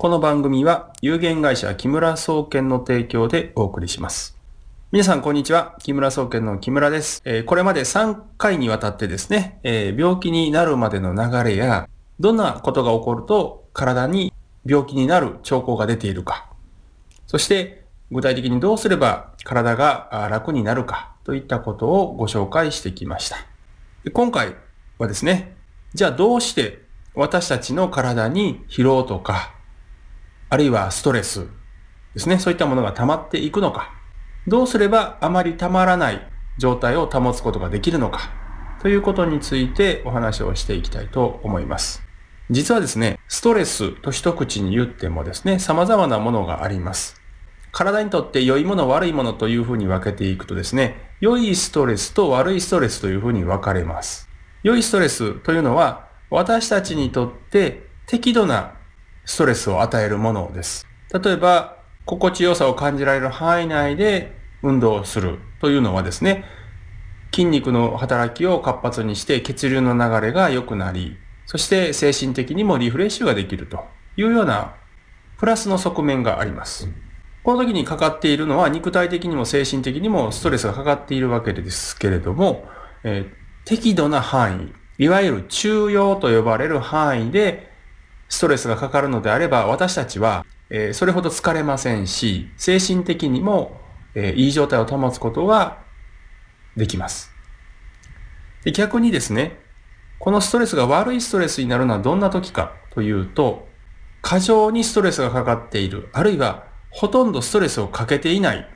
この番組は有限会社木村総研の提供でお送りします。皆さんこんにちは。木村総研の木村です。えー、これまで3回にわたってですね、えー、病気になるまでの流れや、どんなことが起こると体に病気になる兆候が出ているか、そして具体的にどうすれば体が楽になるかといったことをご紹介してきました。今回はですね、じゃあどうして私たちの体に疲労とかあるいはストレスですね、そういったものが溜まっていくのか、どうすればあまり溜まらない状態を保つことができるのか、ということについてお話をしていきたいと思います。実はですね、ストレスと一口に言ってもですね、様々なものがあります。体にとって良いもの悪いものというふうに分けていくとですね、良いストレスと悪いストレスというふうに分かれます。良いストレスというのは私たちにとって適度なストレスを与えるものです。例えば、心地よさを感じられる範囲内で運動をするというのはですね、筋肉の働きを活発にして血流の流れが良くなり、そして精神的にもリフレッシュができるというようなプラスの側面があります。この時にかかっているのは肉体的にも精神的にもストレスがかかっているわけですけれども、えー、適度な範囲、いわゆる中庸と呼ばれる範囲でストレスがかかるのであれば、私たちは、えー、それほど疲れませんし、精神的にも、えー、いい状態を保つことができます。で逆にですね、このストレスが悪いストレスになるのはどんな時かというと、過剰にストレスがかかっている、あるいはほとんどストレスをかけていない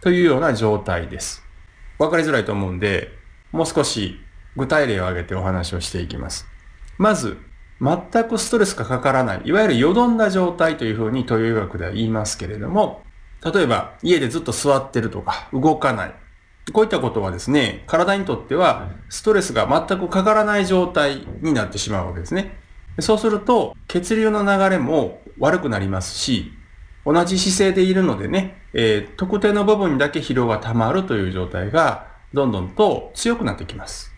というような状態です。わかりづらいと思うんで、もう少し具体例を挙げてお話をしていきます。まず、全くストレスがかからない、いわゆるよどんだ状態というふうに東洋医学では言いますけれども、例えば家でずっと座ってるとか動かない。こういったことはですね、体にとってはストレスが全くかからない状態になってしまうわけですね。そうすると血流の流れも悪くなりますし、同じ姿勢でいるのでね、えー、特定の部分にだけ疲労が溜まるという状態がどんどんと強くなってきます。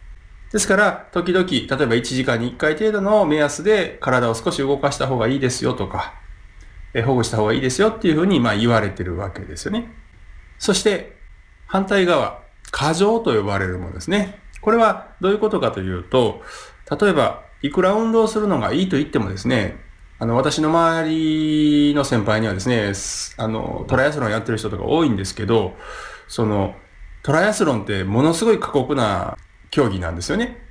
ですから、時々、例えば1時間に1回程度の目安で体を少し動かした方がいいですよとか、え保護した方がいいですよっていうふうにまあ言われてるわけですよね。そして、反対側、過剰と呼ばれるものですね。これはどういうことかというと、例えば、いくら運動するのがいいと言ってもですね、あの、私の周りの先輩にはですね、あの、トライアスロンやってる人とか多いんですけど、その、トライアスロンってものすごい過酷な競技なんですよね。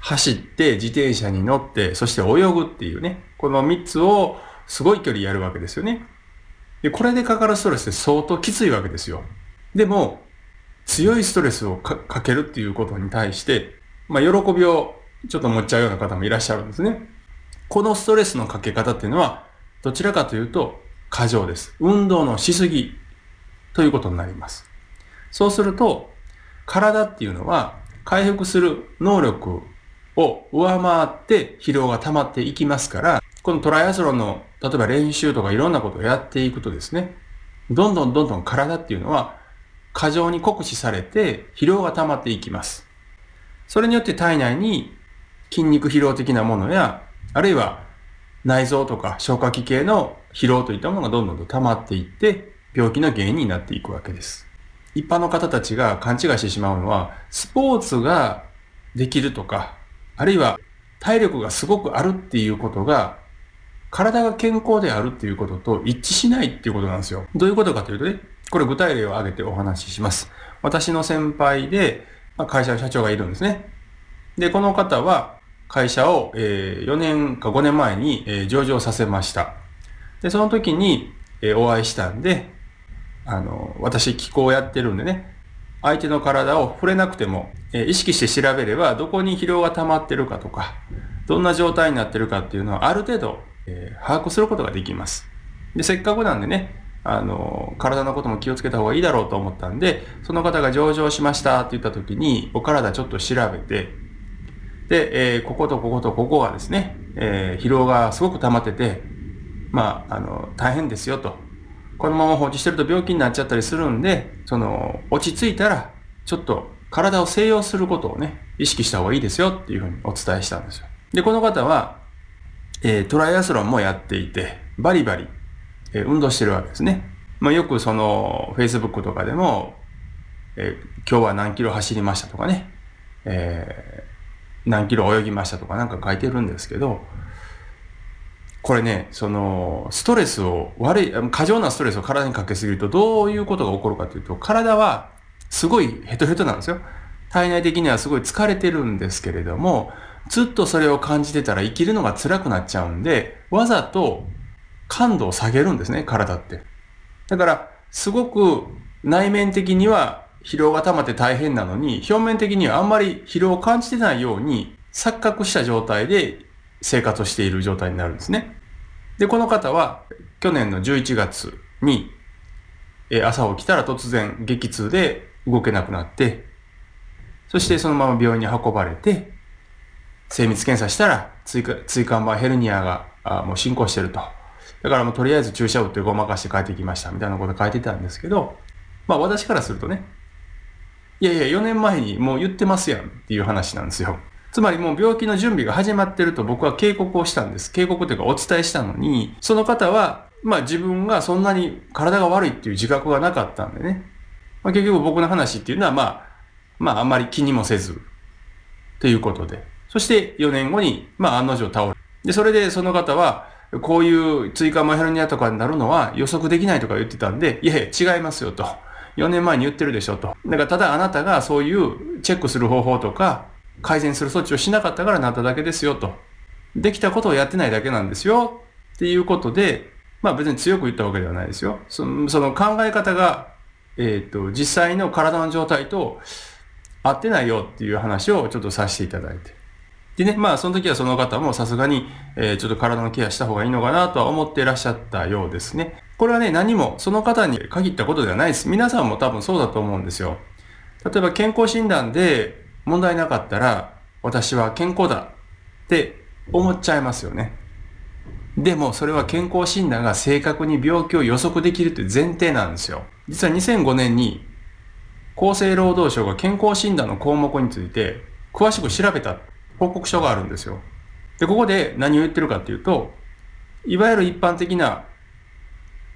走って、自転車に乗って、そして泳ぐっていうね、この3つをすごい距離やるわけですよね。で、これでかかるストレスって相当きついわけですよ。でも、強いストレスをかけるっていうことに対して、まあ、喜びをちょっと持っちゃうような方もいらっしゃるんですね。このストレスのかけ方っていうのは、どちらかというと、過剰です。運動のしすぎということになります。そうすると、体っていうのは、回復する能力を上回って疲労が溜まっていきますから、このトライアスロンの、例えば練習とかいろんなことをやっていくとですね、どんどんどんどん体っていうのは過剰に酷使されて疲労が溜まっていきます。それによって体内に筋肉疲労的なものや、あるいは内臓とか消化器系の疲労といったものがどんどんと溜まっていって、病気の原因になっていくわけです。一般の方たちが勘違いしてしまうのは、スポーツができるとか、あるいは体力がすごくあるっていうことが、体が健康であるっていうことと一致しないっていうことなんですよ。どういうことかというとね、これ具体例を挙げてお話しします。私の先輩で、まあ、会社の社長がいるんですね。で、この方は会社を、えー、4年か5年前に、えー、上場させました。で、その時に、えー、お会いしたんで、あの、私気候をやってるんでね、相手の体を触れなくても、えー、意識して調べれば、どこに疲労が溜まってるかとか、どんな状態になってるかっていうのは、ある程度、えー、把握することができます。で、せっかくなんでね、あの、体のことも気をつけた方がいいだろうと思ったんで、その方が上場しましたって言った時に、お体ちょっと調べて、で、えー、こことこことここはですね、え、疲労がすごく溜まってて、まあ、あの、大変ですよと。このまま放置してると病気になっちゃったりするんで、その、落ち着いたら、ちょっと体を静養することをね、意識した方がいいですよっていうふうにお伝えしたんですよ。で、この方は、えー、トライアスロンもやっていて、バリバリ、えー、運動してるわけですね。まあ、よくその、Facebook とかでも、えー、今日は何キロ走りましたとかね、え、何キロ泳ぎましたとかなんか書いてるんですけど、これね、その、ストレスを、悪い、過剰なストレスを体にかけすぎるとどういうことが起こるかというと、体はすごいヘトヘトなんですよ。体内的にはすごい疲れてるんですけれども、ずっとそれを感じてたら生きるのが辛くなっちゃうんで、わざと感度を下げるんですね、体って。だから、すごく内面的には疲労が溜まって大変なのに、表面的にはあんまり疲労を感じてないように錯覚した状態で生活をしている状態になるんですね。で、この方は去年の11月に、え朝起きたら突然激痛で動けなくなって、そしてそのまま病院に運ばれて、精密検査したら追加椎間板ヘルニアがあもう進行してると。だからもうとりあえず注射打ってごまかして帰ってきましたみたいなこと書いてたんですけど、まあ私からするとね、いやいや4年前にもう言ってますやんっていう話なんですよ。つまりもう病気の準備が始まってると僕は警告をしたんです。警告というかお伝えしたのに、その方は、まあ自分がそんなに体が悪いっていう自覚がなかったんでね。まあ、結局僕の話っていうのはまあ、まああんまり気にもせず、ということで。そして4年後に、まあ案の定倒れ。で、それでその方は、こういう追加マヘルニアとかになるのは予測できないとか言ってたんで、いやいや違いますよと。4年前に言ってるでしょと。だからただあなたがそういうチェックする方法とか、改善する措置をしなかったからなっただけですよと。できたことをやってないだけなんですよっていうことで、まあ別に強く言ったわけではないですよ。そのその考え方が、えっ、ー、と、実際の体の状態と合ってないよっていう話をちょっとさせていただいて。でね、まあその時はその方もさすがに、えー、ちょっと体のケアした方がいいのかなとは思っていらっしゃったようですね。これはね、何もその方に限ったことではないです。皆さんも多分そうだと思うんですよ。例えば健康診断で問題なかったら、私は健康だって思っちゃいますよね。でも、それは健康診断が正確に病気を予測できるという前提なんですよ。実は2005年に厚生労働省が健康診断の項目について詳しく調べた報告書があるんですよ。で、ここで何を言ってるかっていうと、いわゆる一般的な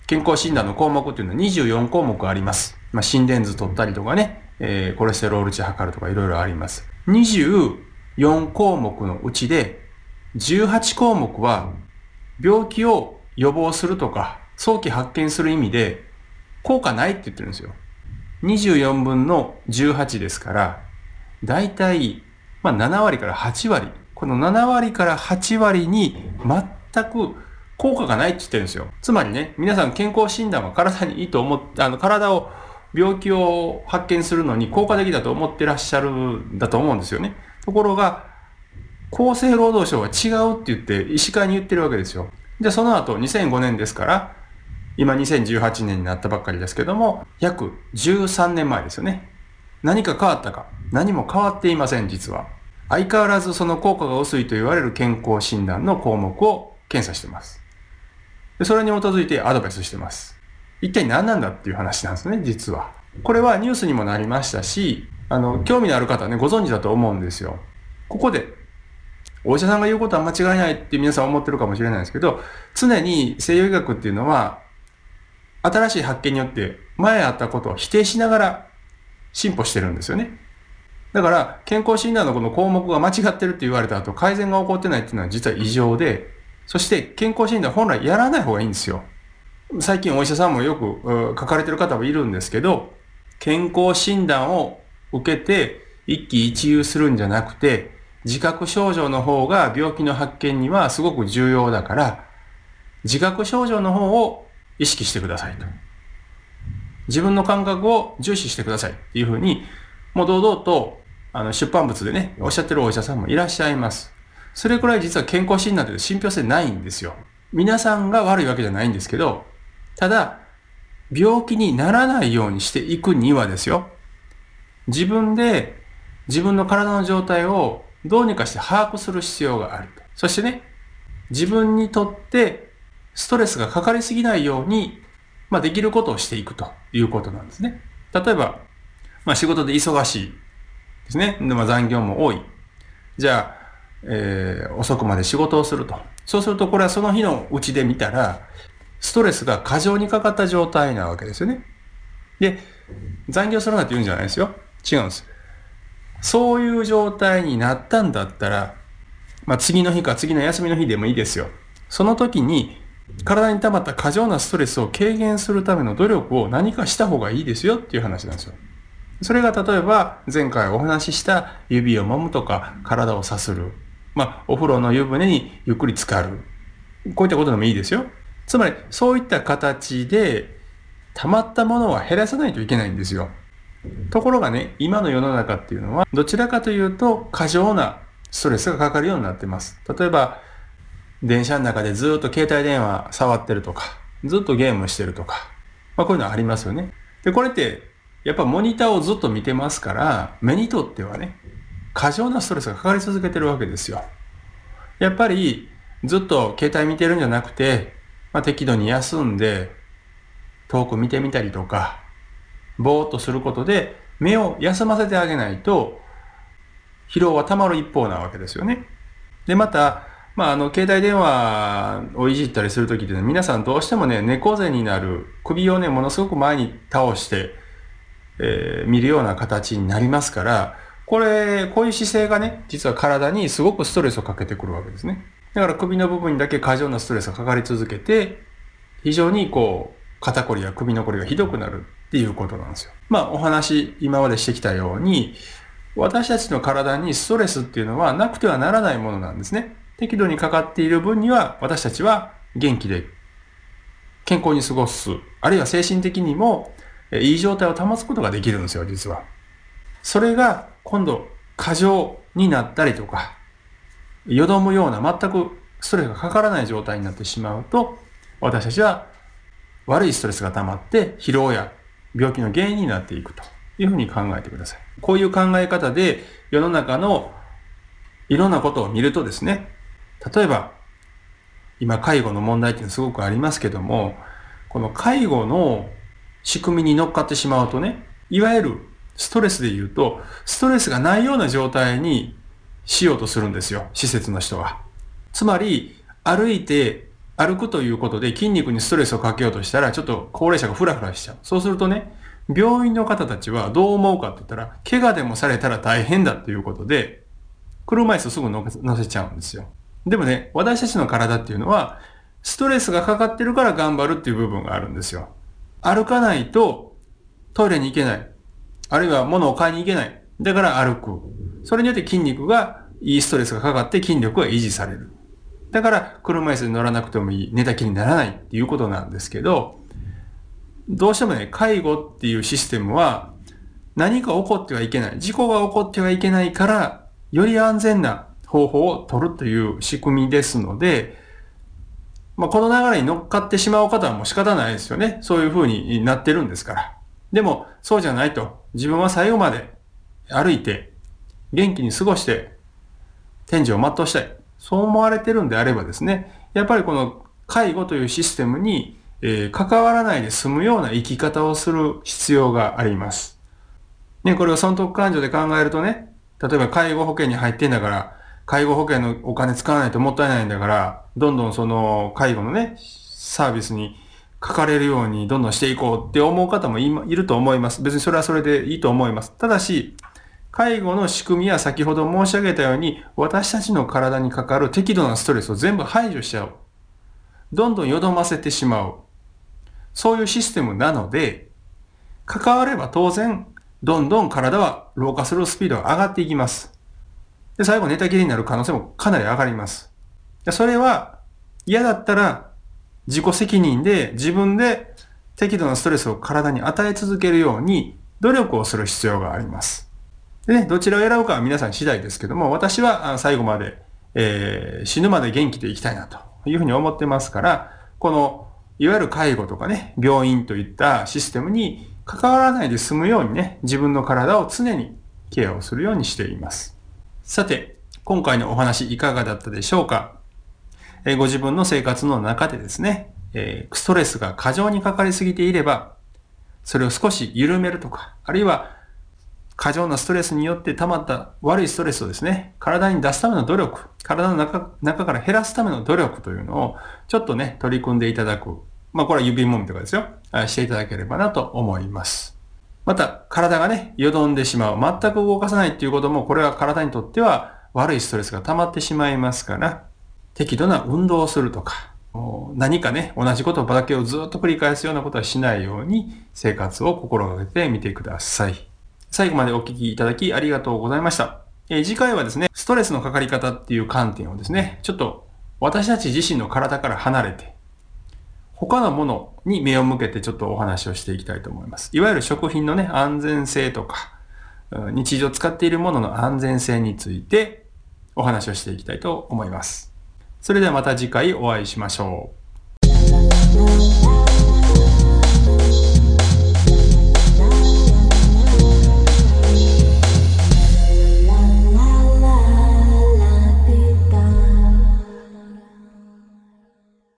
健康診断の項目っていうのは24項目あります。まあ、心電図取ったりとかね、えー、コレステロール値測るとかいろいろあります。24項目のうちで、18項目は病気を予防するとか、早期発見する意味で効果ないって言ってるんですよ。24分の18ですから、だいたい、まあ、7割から8割。この7割から8割に全く効果がないって言ってるんですよ。つまりね、皆さん健康診断は体にいいと思って、あの、体を病気を発見するのに効果的だと思ってらっしゃるんだと思うんですよね。ところが、厚生労働省は違うって言って医師会に言ってるわけですよ。で、その後2005年ですから、今2018年になったばっかりですけども、約13年前ですよね。何か変わったか何も変わっていません、実は。相変わらずその効果が薄いと言われる健康診断の項目を検査してます。でそれに基づいてアドバイスしてます。一体何なんだっていう話なんですね、実は。これはニュースにもなりましたし、あの、興味のある方はね、ご存知だと思うんですよ。ここで、お医者さんが言うことは間違いないって皆さん思ってるかもしれないですけど、常に西洋医学っていうのは、新しい発見によって前あったことを否定しながら進歩してるんですよね。だから、健康診断のこの項目が間違ってるって言われた後、改善が起こってないっていうのは実は異常で、そして健康診断本来やらない方がいいんですよ。最近お医者さんもよく書かれてる方もいるんですけど、健康診断を受けて一喜一憂するんじゃなくて、自覚症状の方が病気の発見にはすごく重要だから、自覚症状の方を意識してくださいと。自分の感覚を重視してくださいっていうふうに、もう堂々とあの出版物でね、おっしゃってるお医者さんもいらっしゃいます。それくらい実は健康診断って信憑性ないんですよ。皆さんが悪いわけじゃないんですけど、ただ、病気にならないようにしていくにはですよ。自分で自分の体の状態をどうにかして把握する必要がある。そしてね、自分にとってストレスがかかりすぎないように、まあ、できることをしていくということなんですね。例えば、まあ、仕事で忙しいですね。で、まあ、残業も多い。じゃあ、えー、遅くまで仕事をすると。そうするとこれはその日のうちで見たら、ストレスが過剰にかかった状態なわけですよね。で、残業するなって言うんじゃないですよ。違うんです。そういう状態になったんだったら、まあ、次の日か次の休みの日でもいいですよ。その時に体に溜まった過剰なストレスを軽減するための努力を何かした方がいいですよっていう話なんですよ。それが例えば前回お話しした指を揉むとか体をさする。まあ、お風呂の湯船にゆっくり浸かる。こういったことでもいいですよ。つまりそういった形で溜まったものは減らさないといけないんですよ。ところがね、今の世の中っていうのはどちらかというと過剰なストレスがかかるようになってます。例えば電車の中でずっと携帯電話触ってるとか、ずっとゲームしてるとか、まあこういうのありますよね。で、これって、やっぱモニターをずっと見てますから、目にとってはね、過剰なストレスがかかり続けてるわけですよ。やっぱり、ずっと携帯見てるんじゃなくて、まあ、適度に休んで、遠く見てみたりとか、ぼーっとすることで、目を休ませてあげないと、疲労は溜まる一方なわけですよね。で、また、まあ、あの、携帯電話をいじったりするときってね、皆さんどうしてもね、猫背になる、首をね、ものすごく前に倒して、えー、見るような形になりますから、これ、こういう姿勢がね、実は体にすごくストレスをかけてくるわけですね。だから首の部分にだけ過剰なストレスがかかり続けて、非常にこう、肩こりや首のこりがひどくなるっていうことなんですよ。まあ、お話、今までしてきたように、私たちの体にストレスっていうのはなくてはならないものなんですね。適度にかかっている分には私たちは元気で健康に過ごす、あるいは精神的にもいい状態を保つことができるんですよ、実は。それが今度過剰になったりとか、よどむような全くストレスがかからない状態になってしまうと、私たちは悪いストレスが溜まって疲労や病気の原因になっていくというふうに考えてください。こういう考え方で世の中のいろんなことを見るとですね、例えば、今介護の問題っていうのはすごくありますけども、この介護の仕組みに乗っかってしまうとね、いわゆるストレスで言うと、ストレスがないような状態にしようとするんですよ、施設の人は。つまり、歩いて、歩くということで筋肉にストレスをかけようとしたら、ちょっと高齢者がフラフラしちゃう。そうするとね、病院の方たちはどう思うかって言ったら、怪我でもされたら大変だっていうことで、車椅子すぐ乗せちゃうんですよ。でもね、私たちの体っていうのは、ストレスがかかってるから頑張るっていう部分があるんですよ。歩かないとトイレに行けない。あるいは物を買いに行けない。だから歩く。それによって筋肉がいいストレスがかかって筋力が維持される。だから車椅子に乗らなくてもいい、寝たきりにならないっていうことなんですけど、どうしてもね、介護っていうシステムは何か起こってはいけない。事故が起こってはいけないから、より安全な方法を取るという仕組みですので、まあ、この流れに乗っかってしまう方はもう仕方ないですよね。そういう風になってるんですから。でも、そうじゃないと。自分は最後まで歩いて、元気に過ごして、天井を全うしたい。そう思われてるんであればですね、やっぱりこの介護というシステムに、えー、関わらないで済むような生き方をする必要があります。ね、これを損得感情で考えるとね、例えば介護保険に入ってんだから、介護保険のお金使わないともったいないんだから、どんどんその介護のね、サービスに書かれるようにどんどんしていこうって思う方もいると思います。別にそれはそれでいいと思います。ただし、介護の仕組みは先ほど申し上げたように、私たちの体にかかる適度なストレスを全部排除しちゃう。どんどんよどませてしまう。そういうシステムなので、関われば当然、どんどん体は老化するスピードが上がっていきます。で、最後寝たきりになる可能性もかなり上がります。でそれは嫌だったら自己責任で自分で適度なストレスを体に与え続けるように努力をする必要があります。でね、どちらを選ぶかは皆さん次第ですけども、私は最後まで、えー、死ぬまで元気でいきたいなというふうに思ってますから、この、いわゆる介護とかね、病院といったシステムに関わらないで済むようにね、自分の体を常にケアをするようにしています。さて、今回のお話いかがだったでしょうか、えー、ご自分の生活の中でですね、えー、ストレスが過剰にかかりすぎていれば、それを少し緩めるとか、あるいは過剰なストレスによって溜まった悪いストレスをですね、体に出すための努力、体の中中から減らすための努力というのを、ちょっとね、取り組んでいただく。まあ、これは指もみとかですよ。していただければなと思います。また、体がね、よどんでしまう。全く動かさないっていうことも、これは体にとっては悪いストレスが溜まってしまいますから、適度な運動をするとか、何かね、同じことばだけをずっと繰り返すようなことはしないように生活を心がけてみてください。最後までお聞きいただきありがとうございました。えー、次回はですね、ストレスのかかり方っていう観点をですね、ちょっと私たち自身の体から離れて、他のものに目を向けてちょっとお話をしていきたいと思います。いわゆる食品のね、安全性とか、日常使っているものの安全性についてお話をしていきたいと思います。それではまた次回お会いしましょう。